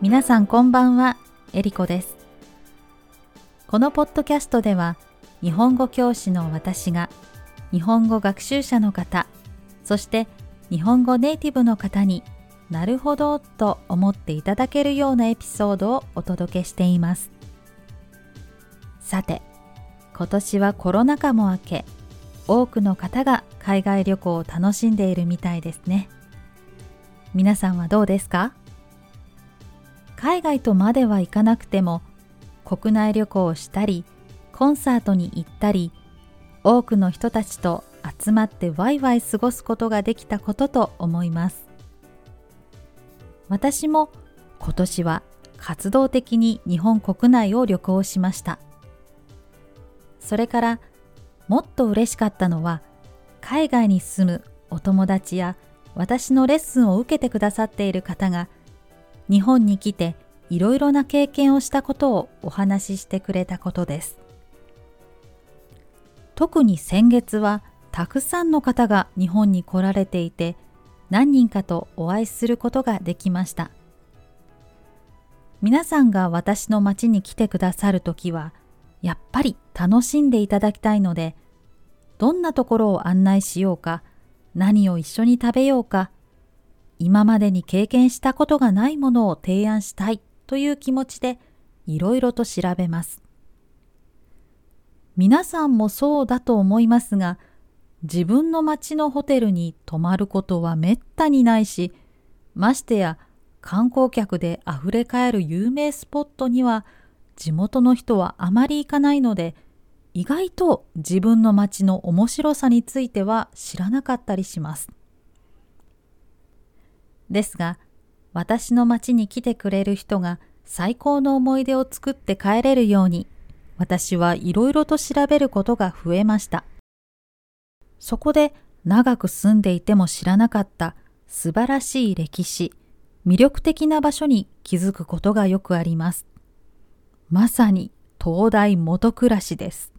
皆さんこんばんは、えりこです。このポッドキャストでは、日本語教師の私が、日本語学習者の方、そして日本語ネイティブの方になるほどと思っていただけるようなエピソードをお届けしています。さて、今年はコロナ禍も明け、多くの方が海外旅行を楽しんでいるみたいですね。皆さんはどうですか？海外とまではいかなくても国内旅行をしたりコンサートに行ったり多くの人たちと集まってワイワイ過ごすことができたことと思います。私も今年は活動的に日本国内を旅行しました。それからもっと嬉しかったのは海外に住むお友達や私のレッスンを受けてくださっている方が日本に来ていろいろな経験をしたことをお話ししてくれたことです。特に先月はたくさんの方が日本に来られていて何人かとお会いすることができました。皆さんが私の町に来てくださるときはやっぱり楽しんでいただきたいのでどんなところを案内しようか何を一緒に食べようか今までに経験したことがないものを提案したいという気持ちでいろいろと調べます。皆さんもそうだと思いますが、自分の町のホテルに泊まることはめったにないし、ましてや観光客であふれかえる有名スポットには地元の人はあまり行かないので、意外と自分の町の面白さについては知らなかったりします。ですが、私の町に来てくれる人が最高の思い出を作って帰れるように、私はいろいろと調べることが増えました。そこで長く住んでいても知らなかった素晴らしい歴史、魅力的な場所に気づくことがよくあります。まさに東大元暮らしです。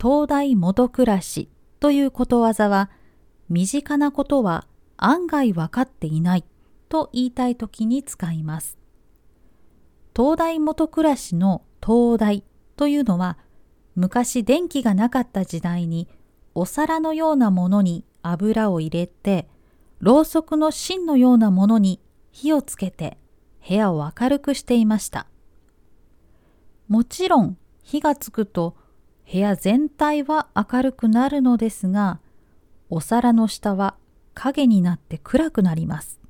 東大元暮らしということわざは、身近なことは案外分かっていないと言いたい時に使います。東大元暮らしの東大というのは昔電気がなかった時代にお皿のようなものに油を入れてろうそくの芯のようなものに火をつけて部屋を明るくしていました。もちろん火がつくと部屋全体は明るくなるのですがお皿の下は影になって暗くなります。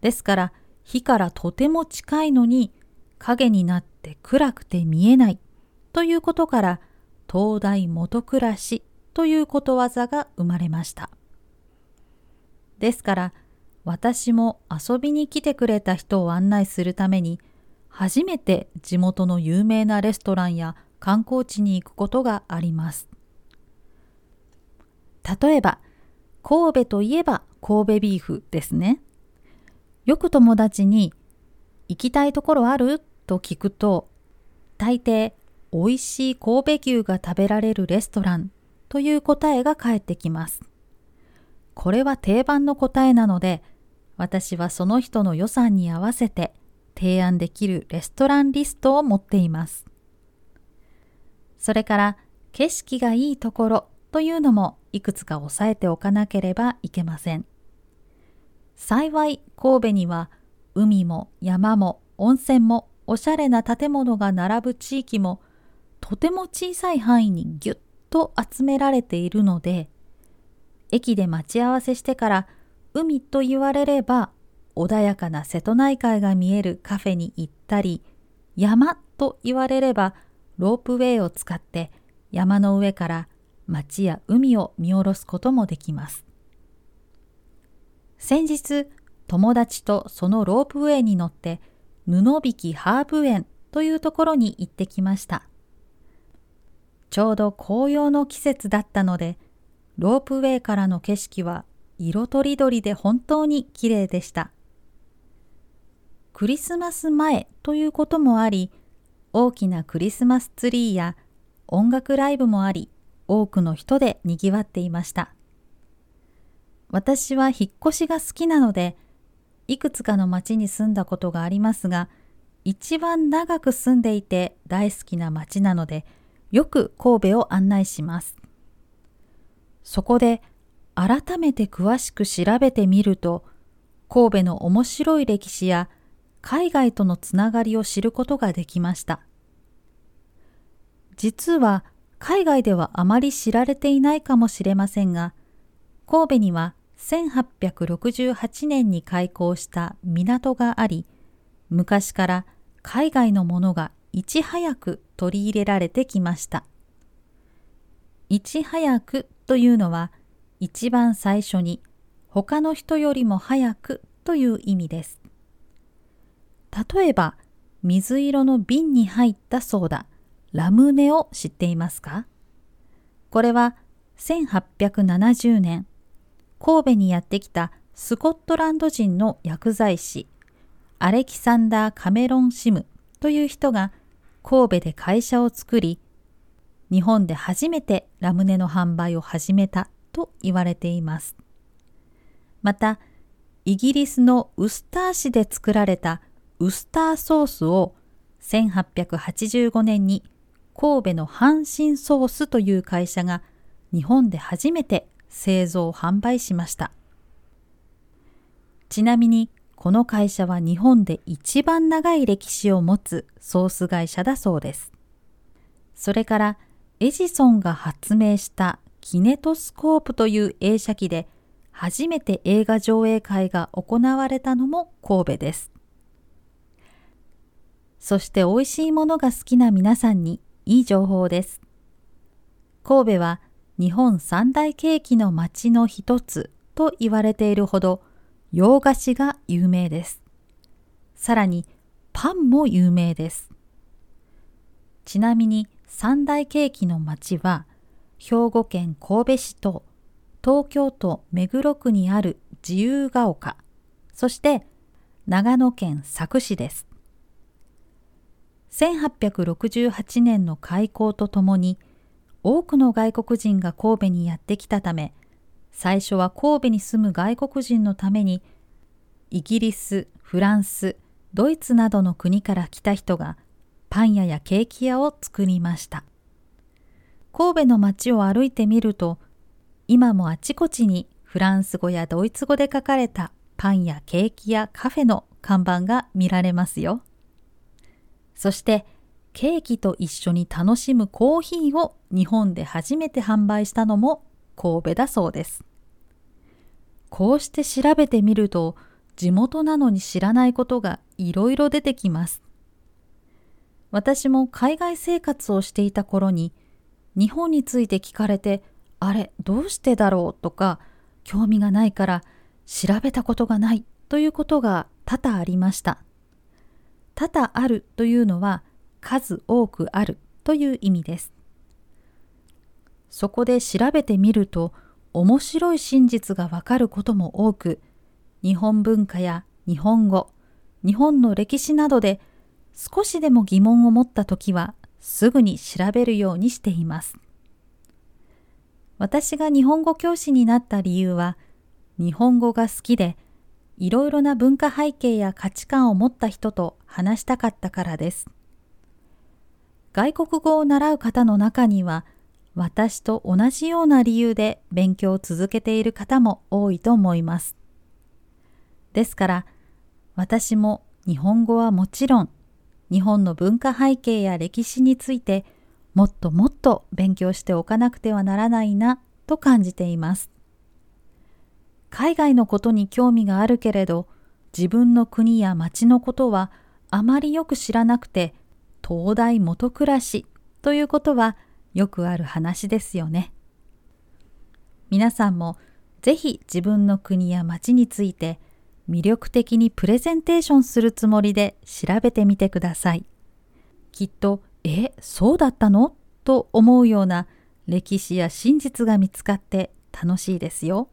ですから火からとても近いのに影になって暗くて見えないということから東大元暮らしということわざが生まれました。ですから私も遊びに来てくれた人を案内するために初めて地元の有名なレストランや観光地に行くことがあります。例えば神戸といえば神戸ビーフですね。よく友達に行きたいところある？と聞くと、大抵美味しい神戸牛が食べられるレストランという答えが返ってきます。これは定番の答えなので、私はその人の予算に合わせて提案できるレストランリストを持っています。それから景色がいいところというのもいくつか押さえておかなければいけません。幸い神戸には海も山も温泉もおしゃれな建物が並ぶ地域もとても小さい範囲にぎゅっと集められているので駅で待ち合わせしてから海と言われれば穏やかな瀬戸内海が見えるカフェに行ったり山と言われればロープウェイを使って山の上から街や海を見下ろすこともできます。先日、友達とそのロープウェイに乗って布引ハーブ園というところに行ってきました。ちょうど紅葉の季節だったので、ロープウェイからの景色は色とりどりで本当に綺麗でした。クリスマス前ということもあり、大きなクリスマスツリーや音楽ライブもあり、多くの人で賑わっていました。私は引っ越しが好きなので、いくつかの町に住んだことがありますが、一番長く住んでいて大好きな町なので、よく神戸を案内します。そこで改めて詳しく調べてみると、神戸の面白い歴史や海外とのつながりを知ることができました。実は海外ではあまり知られていないかもしれませんが、神戸には1868年に開港した港があり、昔から海外のものがいち早く取り入れられてきました。いち早くというのは一番最初に他の人よりも早くという意味です。例えば水色の瓶に入ったソーダ、ラムネを知っていますか？これは1870年、神戸にやってきたスコットランド人の薬剤師、アレキサンダー・カメロン・シムという人が神戸で会社を作り、日本で初めてラムネの販売を始めたと言われています。また、イギリスのウスター市で作られたウスターソースを1885年に神戸の阪神ソースという会社が日本で初めて製造販売しました。ちなみにこの会社は日本で一番長い歴史を持つソース会社だそうです。それからエジソンが発明したキネトスコープという映写機で初めて映画上映会が行われたのも神戸です。そして美味しいものが好きな皆さんにいい情報です。神戸は日本三大ケーキの町の一つと言われているほど洋菓子が有名です。さらにパンも有名です。ちなみに三大ケーキの町は兵庫県神戸市と東京都目黒区にある自由が丘、そして長野県佐久市です。1868年の開港とともに多くの外国人が神戸にやってきたため最初は神戸に住む外国人のためにイギリス、フランス、ドイツなどの国から来た人がパン屋やケーキ屋を作りました。神戸の街を歩いてみると今もあちこちにフランス語やドイツ語で書かれたパンやケーキやカフェの看板が見られますよ。そしてケーキと一緒に楽しむコーヒーを日本で初めて販売したのも神戸だそうです。こうして調べてみると地元なのに知らないことがいろいろ出てきます。私も海外生活をしていた頃に日本について聞かれてあれどうしてだろうとか興味がないから調べたことがないということが多々ありました。多々あるというのは数多くあるという意味です。そこで調べてみると面白い真実がわかることも多く、日本文化や日本語、日本の歴史などで少しでも疑問を持ったときはすぐに調べるようにしています。私が日本語教師になった理由は、日本語が好きでいろいろな文化背景や価値観を持った人と話したかったからです。外国語を習う方の中には、私と同じような理由で勉強を続けている方も多いと思います。ですから、私も日本語はもちろん、日本の文化背景や歴史についてもっともっと勉強しておかなくてはならないなと感じています。海外のことに興味があるけれど、自分の国や町のことはあまりよく知らなくて、東大元暮らしということはよくある話ですよね。皆さんもぜひ自分の国や町について魅力的にプレゼンテーションするつもりで調べてみてください。きっと、え、そうだったの？と思うような歴史や真実が見つかって楽しいですよ。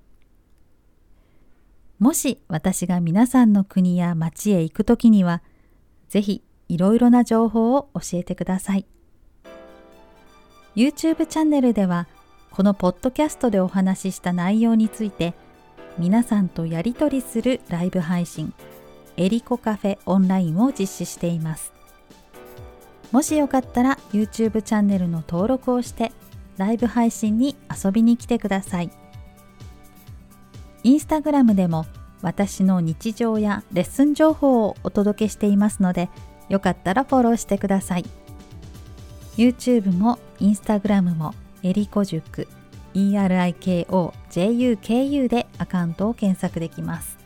もし私が皆さんの国や町へ行くときには、ぜひいろいろな情報を教えてください。YouTube チャンネルでは、このポッドキャストでお話しした内容について、皆さんとやり取りするライブ配信エリコカフェオンラインを実施していますもしよかったら YouTube チャンネルの登録をしてライブ配信に遊びに来てくださいインスタグラムでも私の日常やレッスン情報をお届けしていますのでよかったらフォローしてください。YouTube も Instagram もエリコ塾 ERIKOJUKU でアカウントを検索できます。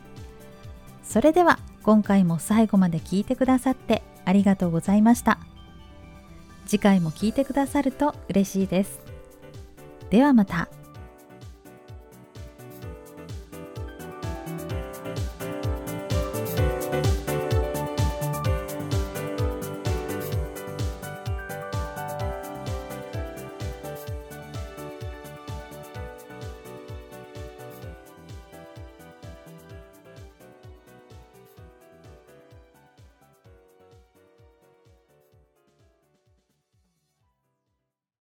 それでは今回も最後まで聞いてくださってありがとうございました。次回も聞いてくださると嬉しいです。ではまた。